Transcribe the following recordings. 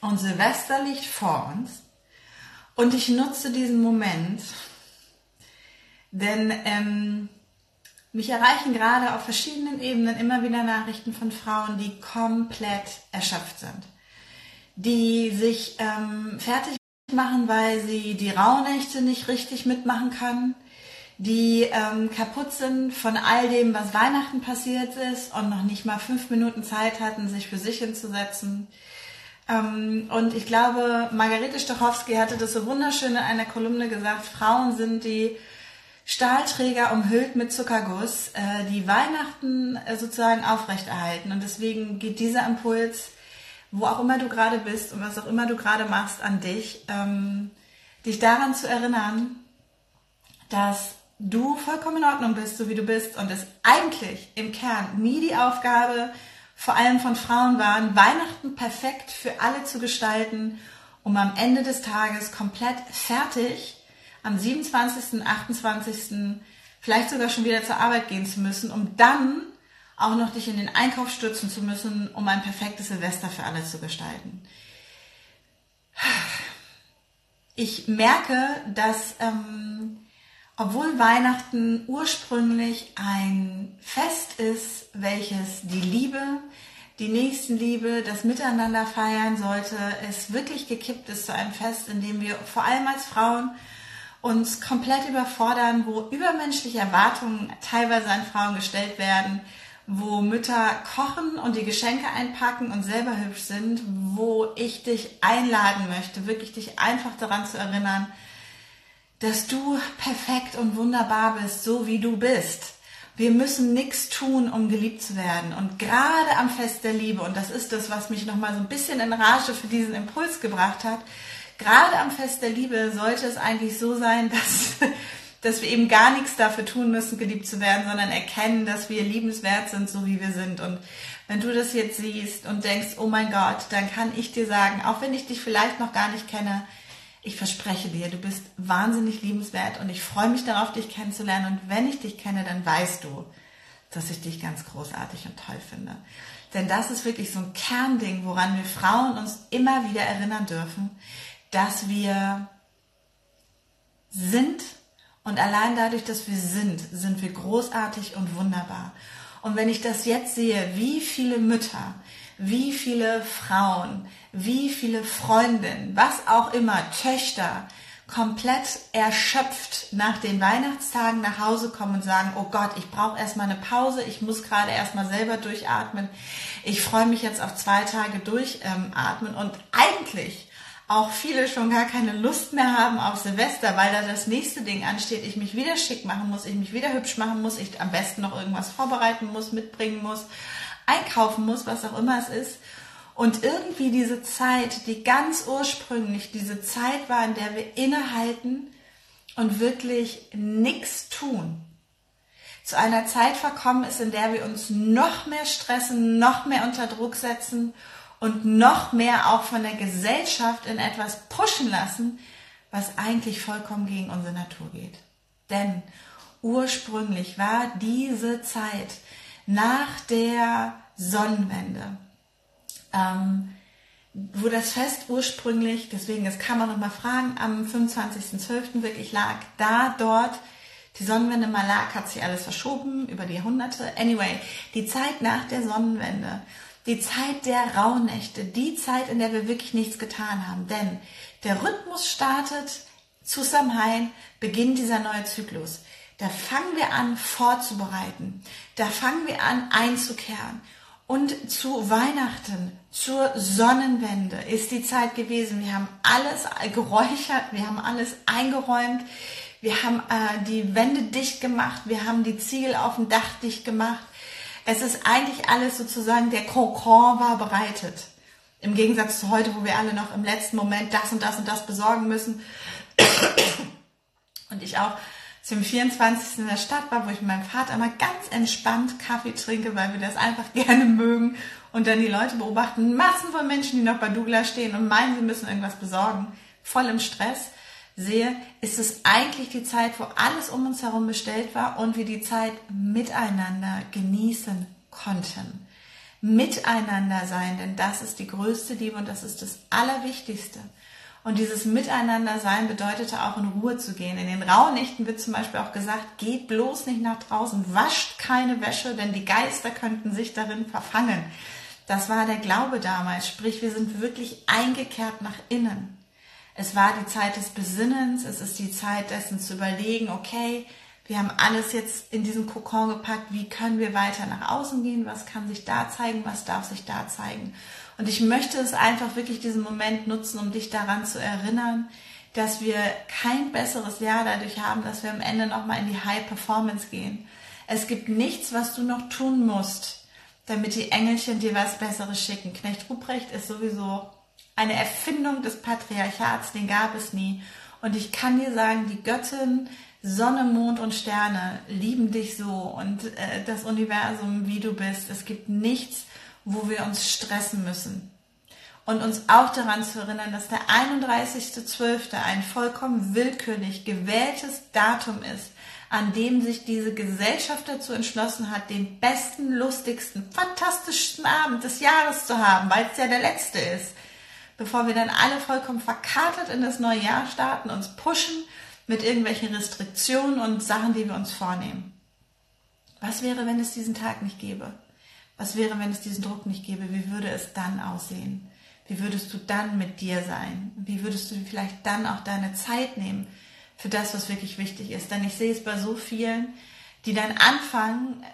und Silvester liegt vor uns. Und ich nutze diesen Moment, denn ähm, mich erreichen gerade auf verschiedenen Ebenen immer wieder Nachrichten von Frauen, die komplett erschöpft sind, die sich ähm, fertig machen, weil sie die Rauhnächte nicht richtig mitmachen kann, die ähm, kaputt sind von all dem, was Weihnachten passiert ist und noch nicht mal fünf Minuten Zeit hatten, sich für sich hinzusetzen, und ich glaube, Margarete Stachowski hatte das so wunderschön in einer Kolumne gesagt, Frauen sind die Stahlträger umhüllt mit Zuckerguss, äh, die Weihnachten äh, sozusagen aufrechterhalten. Und deswegen geht dieser Impuls, wo auch immer du gerade bist und was auch immer du gerade machst, an dich, ähm, dich daran zu erinnern, dass du vollkommen in Ordnung bist, so wie du bist und es eigentlich im Kern nie die Aufgabe vor allem von Frauen waren, Weihnachten perfekt für alle zu gestalten, um am Ende des Tages komplett fertig am 27., 28., vielleicht sogar schon wieder zur Arbeit gehen zu müssen, um dann auch noch dich in den Einkauf stürzen zu müssen, um ein perfektes Silvester für alle zu gestalten. Ich merke, dass ähm, obwohl Weihnachten ursprünglich ein Fest ist, welches die Liebe, die Nächstenliebe, das Miteinander feiern sollte, es wirklich gekippt ist zu einem Fest, in dem wir vor allem als Frauen uns komplett überfordern, wo übermenschliche Erwartungen teilweise an Frauen gestellt werden, wo Mütter kochen und die Geschenke einpacken und selber hübsch sind, wo ich dich einladen möchte, wirklich dich einfach daran zu erinnern, dass du perfekt und wunderbar bist, so wie du bist. Wir müssen nichts tun, um geliebt zu werden. Und gerade am Fest der Liebe, und das ist das, was mich nochmal so ein bisschen in Rage für diesen Impuls gebracht hat, gerade am Fest der Liebe sollte es eigentlich so sein, dass, dass wir eben gar nichts dafür tun müssen, geliebt zu werden, sondern erkennen, dass wir liebenswert sind, so wie wir sind. Und wenn du das jetzt siehst und denkst, oh mein Gott, dann kann ich dir sagen, auch wenn ich dich vielleicht noch gar nicht kenne, ich verspreche dir, du bist wahnsinnig liebenswert und ich freue mich darauf, dich kennenzulernen. Und wenn ich dich kenne, dann weißt du, dass ich dich ganz großartig und toll finde. Denn das ist wirklich so ein Kernding, woran wir Frauen uns immer wieder erinnern dürfen, dass wir sind und allein dadurch, dass wir sind, sind wir großartig und wunderbar. Und wenn ich das jetzt sehe, wie viele Mütter, wie viele Frauen, wie viele Freundinnen, was auch immer, Töchter, komplett erschöpft nach den Weihnachtstagen nach Hause kommen und sagen, oh Gott, ich brauche erstmal eine Pause, ich muss gerade erstmal selber durchatmen, ich freue mich jetzt auf zwei Tage durchatmen. Und eigentlich auch viele schon gar keine Lust mehr haben auf Silvester, weil da das nächste Ding ansteht, ich mich wieder schick machen muss, ich mich wieder hübsch machen muss, ich am besten noch irgendwas vorbereiten muss, mitbringen muss einkaufen muss, was auch immer es ist. Und irgendwie diese Zeit, die ganz ursprünglich diese Zeit war, in der wir innehalten und wirklich nichts tun, zu einer Zeit verkommen ist, in der wir uns noch mehr stressen, noch mehr unter Druck setzen und noch mehr auch von der Gesellschaft in etwas pushen lassen, was eigentlich vollkommen gegen unsere Natur geht. Denn ursprünglich war diese Zeit nach der Sonnenwende, ähm, wo das Fest ursprünglich, deswegen, das kann man nochmal fragen, am 25.12. wirklich lag, da dort die Sonnenwende mal lag, hat sich alles verschoben über die Jahrhunderte. Anyway, die Zeit nach der Sonnenwende, die Zeit der Rauhnächte, die Zeit, in der wir wirklich nichts getan haben. Denn der Rhythmus startet zu Samhain, beginnt dieser neue Zyklus. Da fangen wir an vorzubereiten. Da fangen wir an einzukehren. Und zu Weihnachten, zur Sonnenwende ist die Zeit gewesen. Wir haben alles geräuchert, wir haben alles eingeräumt, wir haben äh, die Wände dicht gemacht, wir haben die Ziegel auf dem Dach dicht gemacht. Es ist eigentlich alles sozusagen, der Kokon war bereitet. Im Gegensatz zu heute, wo wir alle noch im letzten Moment das und das und das besorgen müssen. Und ich auch zum 24. in der Stadt war, wo ich mit meinem Vater immer ganz entspannt Kaffee trinke, weil wir das einfach gerne mögen und dann die Leute beobachten, Massen von Menschen, die noch bei Douglas stehen und meinen, sie müssen irgendwas besorgen, voll im Stress sehe, ist es eigentlich die Zeit, wo alles um uns herum bestellt war und wir die Zeit miteinander genießen konnten. Miteinander sein, denn das ist die größte Liebe und das ist das Allerwichtigste. Und dieses Miteinander-Sein bedeutete auch in Ruhe zu gehen. In den Rauhnächten wird zum Beispiel auch gesagt, geht bloß nicht nach draußen, wascht keine Wäsche, denn die Geister könnten sich darin verfangen. Das war der Glaube damals, sprich wir sind wirklich eingekehrt nach innen. Es war die Zeit des Besinnens, es ist die Zeit dessen zu überlegen, okay, wir haben alles jetzt in diesen Kokon gepackt, wie können wir weiter nach außen gehen, was kann sich da zeigen, was darf sich da zeigen. Und ich möchte es einfach wirklich diesen Moment nutzen, um dich daran zu erinnern, dass wir kein besseres Jahr dadurch haben, dass wir am Ende nochmal in die High Performance gehen. Es gibt nichts, was du noch tun musst, damit die Engelchen dir was Besseres schicken. Knecht Ruprecht ist sowieso eine Erfindung des Patriarchats, den gab es nie. Und ich kann dir sagen, die Göttin, Sonne, Mond und Sterne lieben dich so und äh, das Universum, wie du bist. Es gibt nichts, wo wir uns stressen müssen. Und uns auch daran zu erinnern, dass der 31.12. ein vollkommen willkürlich gewähltes Datum ist, an dem sich diese Gesellschaft dazu entschlossen hat, den besten, lustigsten, fantastischsten Abend des Jahres zu haben, weil es ja der letzte ist, bevor wir dann alle vollkommen verkartet in das neue Jahr starten, uns pushen mit irgendwelchen Restriktionen und Sachen, die wir uns vornehmen. Was wäre, wenn es diesen Tag nicht gäbe? Was wäre, wenn es diesen Druck nicht gäbe? Wie würde es dann aussehen? Wie würdest du dann mit dir sein? Wie würdest du vielleicht dann auch deine Zeit nehmen für das, was wirklich wichtig ist? Denn ich sehe es bei so vielen, die dann anfangen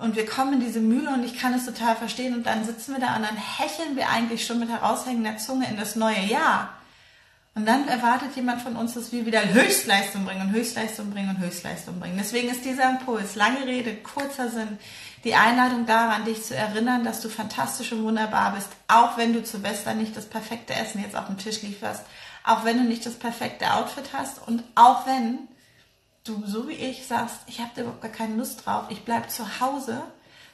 und wir kommen in diese Mühle und ich kann es total verstehen und dann sitzen wir da und dann hecheln wir eigentlich schon mit heraushängender Zunge in das neue Jahr. Und dann erwartet jemand von uns, dass wir wieder Höchstleistung bringen und Höchstleistung bringen und Höchstleistung bringen. Deswegen ist dieser Impuls, lange Rede, kurzer Sinn, die Einladung daran, dich zu erinnern, dass du fantastisch und wunderbar bist, auch wenn du zu Silvester nicht das perfekte Essen jetzt auf dem Tisch lieferst, auch wenn du nicht das perfekte Outfit hast und auch wenn du so wie ich sagst, ich habe da überhaupt gar keine Lust drauf, ich bleib zu Hause,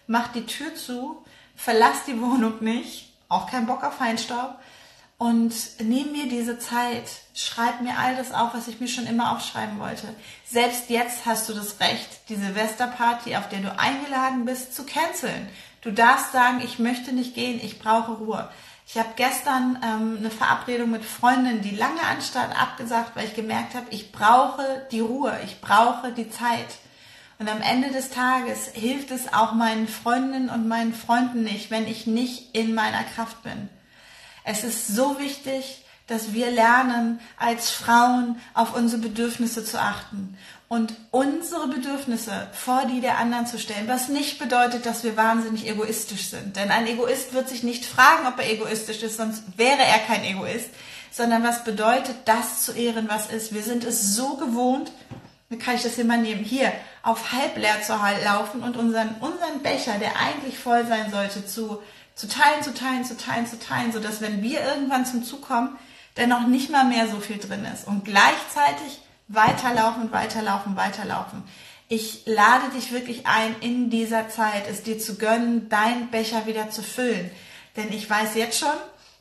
mach die Tür zu, verlass die Wohnung nicht, auch kein Bock auf Feinstaub und nimm mir diese Zeit, schreib mir all das auf, was ich mir schon immer aufschreiben wollte. Selbst jetzt hast du das Recht, die Silvesterparty, auf der du eingeladen bist, zu canceln. Du darfst sagen, ich möchte nicht gehen, ich brauche Ruhe. Ich habe gestern ähm, eine Verabredung mit Freundinnen, die lange anstand, abgesagt, weil ich gemerkt habe, ich brauche die Ruhe, ich brauche die Zeit. Und am Ende des Tages hilft es auch meinen Freundinnen und meinen Freunden nicht, wenn ich nicht in meiner Kraft bin. Es ist so wichtig, dass wir lernen, als Frauen auf unsere Bedürfnisse zu achten und unsere Bedürfnisse vor die der anderen zu stellen, was nicht bedeutet, dass wir wahnsinnig egoistisch sind. Denn ein Egoist wird sich nicht fragen, ob er egoistisch ist, sonst wäre er kein Egoist, sondern was bedeutet, das zu ehren, was ist. Wir sind es so gewohnt, wie kann ich das hier mal nehmen, hier auf halb leer zu laufen und unseren, unseren Becher, der eigentlich voll sein sollte, zu zu teilen, zu teilen, zu teilen, zu teilen, so dass wenn wir irgendwann zum Zug kommen, dann noch nicht mal mehr so viel drin ist und gleichzeitig weiterlaufen, weiterlaufen, weiterlaufen. Ich lade dich wirklich ein, in dieser Zeit es dir zu gönnen, deinen Becher wieder zu füllen. Denn ich weiß jetzt schon,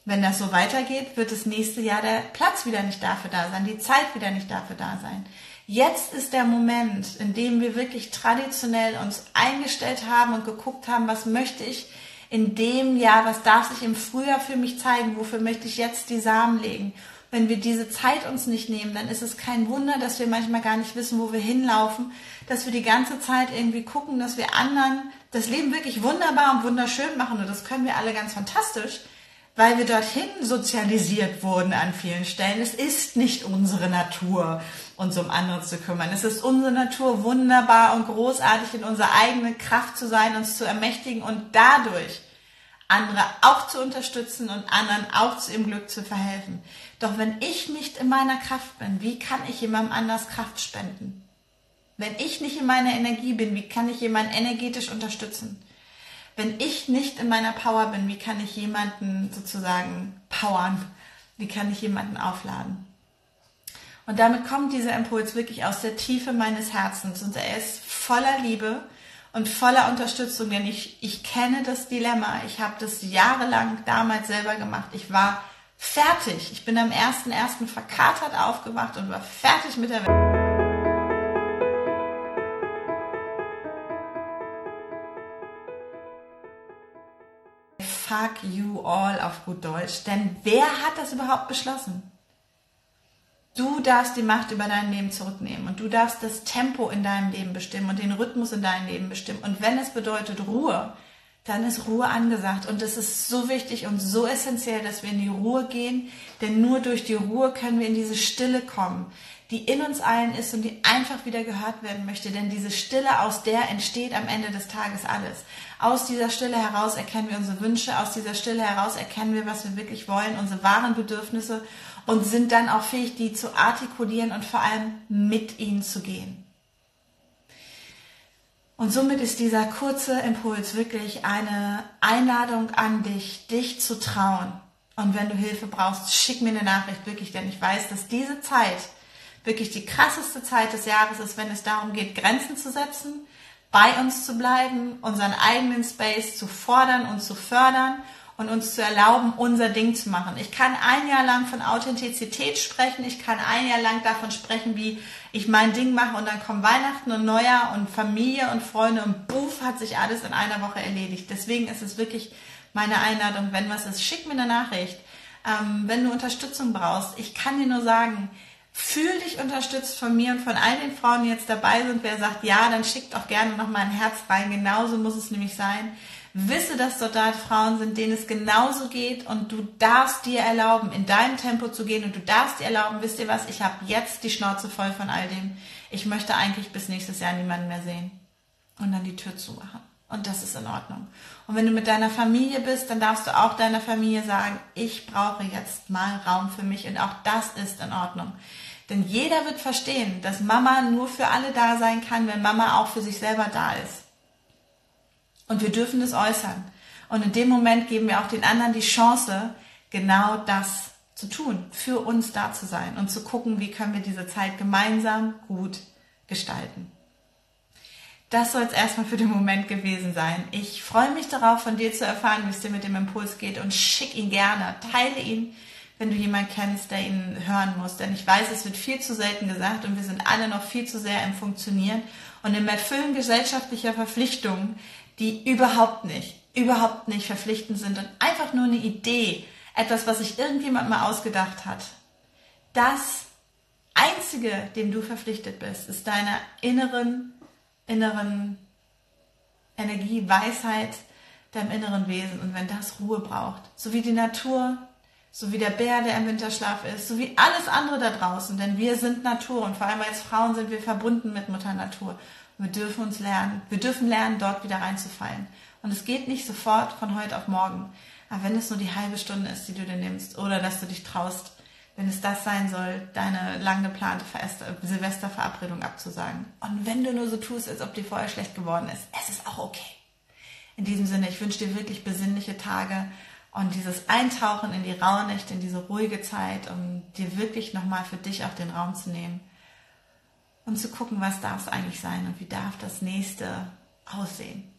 wenn das so weitergeht, wird das nächste Jahr der Platz wieder nicht dafür da sein, die Zeit wieder nicht dafür da sein. Jetzt ist der Moment, in dem wir wirklich traditionell uns eingestellt haben und geguckt haben, was möchte ich in dem Jahr, was darf sich im Frühjahr für mich zeigen, wofür möchte ich jetzt die Samen legen. Wenn wir diese Zeit uns nicht nehmen, dann ist es kein Wunder, dass wir manchmal gar nicht wissen, wo wir hinlaufen, dass wir die ganze Zeit irgendwie gucken, dass wir anderen das Leben wirklich wunderbar und wunderschön machen und das können wir alle ganz fantastisch, weil wir dorthin sozialisiert wurden an vielen Stellen. Es ist nicht unsere Natur, uns um andere zu kümmern. Es ist unsere Natur, wunderbar und großartig in unserer eigenen Kraft zu sein, uns zu ermächtigen und dadurch andere auch zu unterstützen und anderen auch zu ihrem Glück zu verhelfen. Doch wenn ich nicht in meiner Kraft bin, wie kann ich jemandem anders Kraft spenden? Wenn ich nicht in meiner Energie bin, wie kann ich jemanden energetisch unterstützen? Wenn ich nicht in meiner Power bin, wie kann ich jemanden sozusagen powern? Wie kann ich jemanden aufladen? Und damit kommt dieser Impuls wirklich aus der Tiefe meines Herzens und er ist voller Liebe und voller Unterstützung, denn ich, ich kenne das Dilemma. Ich habe das jahrelang damals selber gemacht. Ich war fertig. Ich bin am 1.1. verkatert aufgewacht und war fertig mit der Welt. Fuck you all auf gut Deutsch. Denn wer hat das überhaupt beschlossen? Du darfst die Macht über dein Leben zurücknehmen und du darfst das Tempo in deinem Leben bestimmen und den Rhythmus in deinem Leben bestimmen. Und wenn es bedeutet Ruhe, dann ist Ruhe angesagt. Und es ist so wichtig und so essentiell, dass wir in die Ruhe gehen, denn nur durch die Ruhe können wir in diese Stille kommen, die in uns allen ist und die einfach wieder gehört werden möchte. Denn diese Stille, aus der entsteht am Ende des Tages alles. Aus dieser Stille heraus erkennen wir unsere Wünsche, aus dieser Stille heraus erkennen wir, was wir wirklich wollen, unsere wahren Bedürfnisse und sind dann auch fähig, die zu artikulieren und vor allem mit ihnen zu gehen. Und somit ist dieser kurze Impuls wirklich eine Einladung an dich, dich zu trauen. Und wenn du Hilfe brauchst, schick mir eine Nachricht wirklich, denn ich weiß, dass diese Zeit wirklich die krasseste Zeit des Jahres ist, wenn es darum geht, Grenzen zu setzen, bei uns zu bleiben, unseren eigenen Space zu fordern und zu fördern und uns zu erlauben, unser Ding zu machen. Ich kann ein Jahr lang von Authentizität sprechen, ich kann ein Jahr lang davon sprechen, wie ich mein Ding mache und dann kommen Weihnachten und Neujahr und Familie und Freunde und buff hat sich alles in einer Woche erledigt. Deswegen ist es wirklich meine Einladung, wenn was ist, schick mir eine Nachricht. Ähm, wenn du Unterstützung brauchst, ich kann dir nur sagen, fühl dich unterstützt von mir und von all den Frauen, die jetzt dabei sind. Wer sagt ja, dann schickt auch gerne noch mal ein Herz rein. Genauso muss es nämlich sein. Wisse, dass dort da Frauen sind, denen es genauso geht und du darfst dir erlauben, in deinem Tempo zu gehen und du darfst dir erlauben, wisst ihr was, ich habe jetzt die Schnauze voll von all dem. Ich möchte eigentlich bis nächstes Jahr niemanden mehr sehen. Und dann die Tür zumachen. Und das ist in Ordnung. Und wenn du mit deiner Familie bist, dann darfst du auch deiner Familie sagen, ich brauche jetzt mal Raum für mich und auch das ist in Ordnung. Denn jeder wird verstehen, dass Mama nur für alle da sein kann, wenn Mama auch für sich selber da ist. Und wir dürfen das äußern. Und in dem Moment geben wir auch den anderen die Chance, genau das zu tun, für uns da zu sein und zu gucken, wie können wir diese Zeit gemeinsam gut gestalten. Das soll es erstmal für den Moment gewesen sein. Ich freue mich darauf, von dir zu erfahren, wie es dir mit dem Impuls geht und schick ihn gerne, teile ihn, wenn du jemanden kennst, der ihn hören muss. Denn ich weiß, es wird viel zu selten gesagt und wir sind alle noch viel zu sehr im Funktionieren und im Erfüllen gesellschaftlicher Verpflichtungen, die überhaupt nicht, überhaupt nicht verpflichtend sind und einfach nur eine Idee, etwas, was sich irgendjemand mal ausgedacht hat. Das Einzige, dem du verpflichtet bist, ist deiner inneren, inneren Energie, Weisheit, deinem inneren Wesen. Und wenn das Ruhe braucht, so wie die Natur, so wie der Bär, der im Winterschlaf ist, so wie alles andere da draußen, denn wir sind Natur und vor allem als Frauen sind wir verbunden mit Mutter Natur. Wir dürfen uns lernen, wir dürfen lernen, dort wieder reinzufallen. Und es geht nicht sofort von heute auf morgen. Aber wenn es nur die halbe Stunde ist, die du dir nimmst, oder dass du dich traust, wenn es das sein soll, deine lang geplante Silvesterverabredung abzusagen. Und wenn du nur so tust, als ob dir vorher schlecht geworden ist, es ist auch okay. In diesem Sinne, ich wünsche dir wirklich besinnliche Tage und dieses Eintauchen in die Rauhnächte, in diese ruhige Zeit, um dir wirklich nochmal für dich auch den Raum zu nehmen und zu gucken, was darf es eigentlich sein und wie darf das nächste aussehen.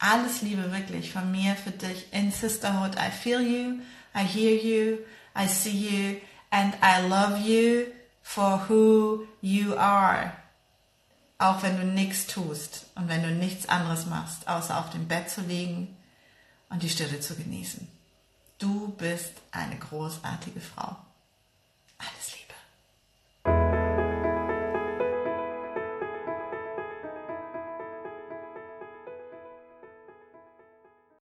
Alles Liebe wirklich von mir für dich in Sisterhood. I feel you, I hear you, I see you and I love you for who you are. Auch wenn du nichts tust und wenn du nichts anderes machst, außer auf dem Bett zu liegen und die Stille zu genießen. Du bist eine großartige Frau.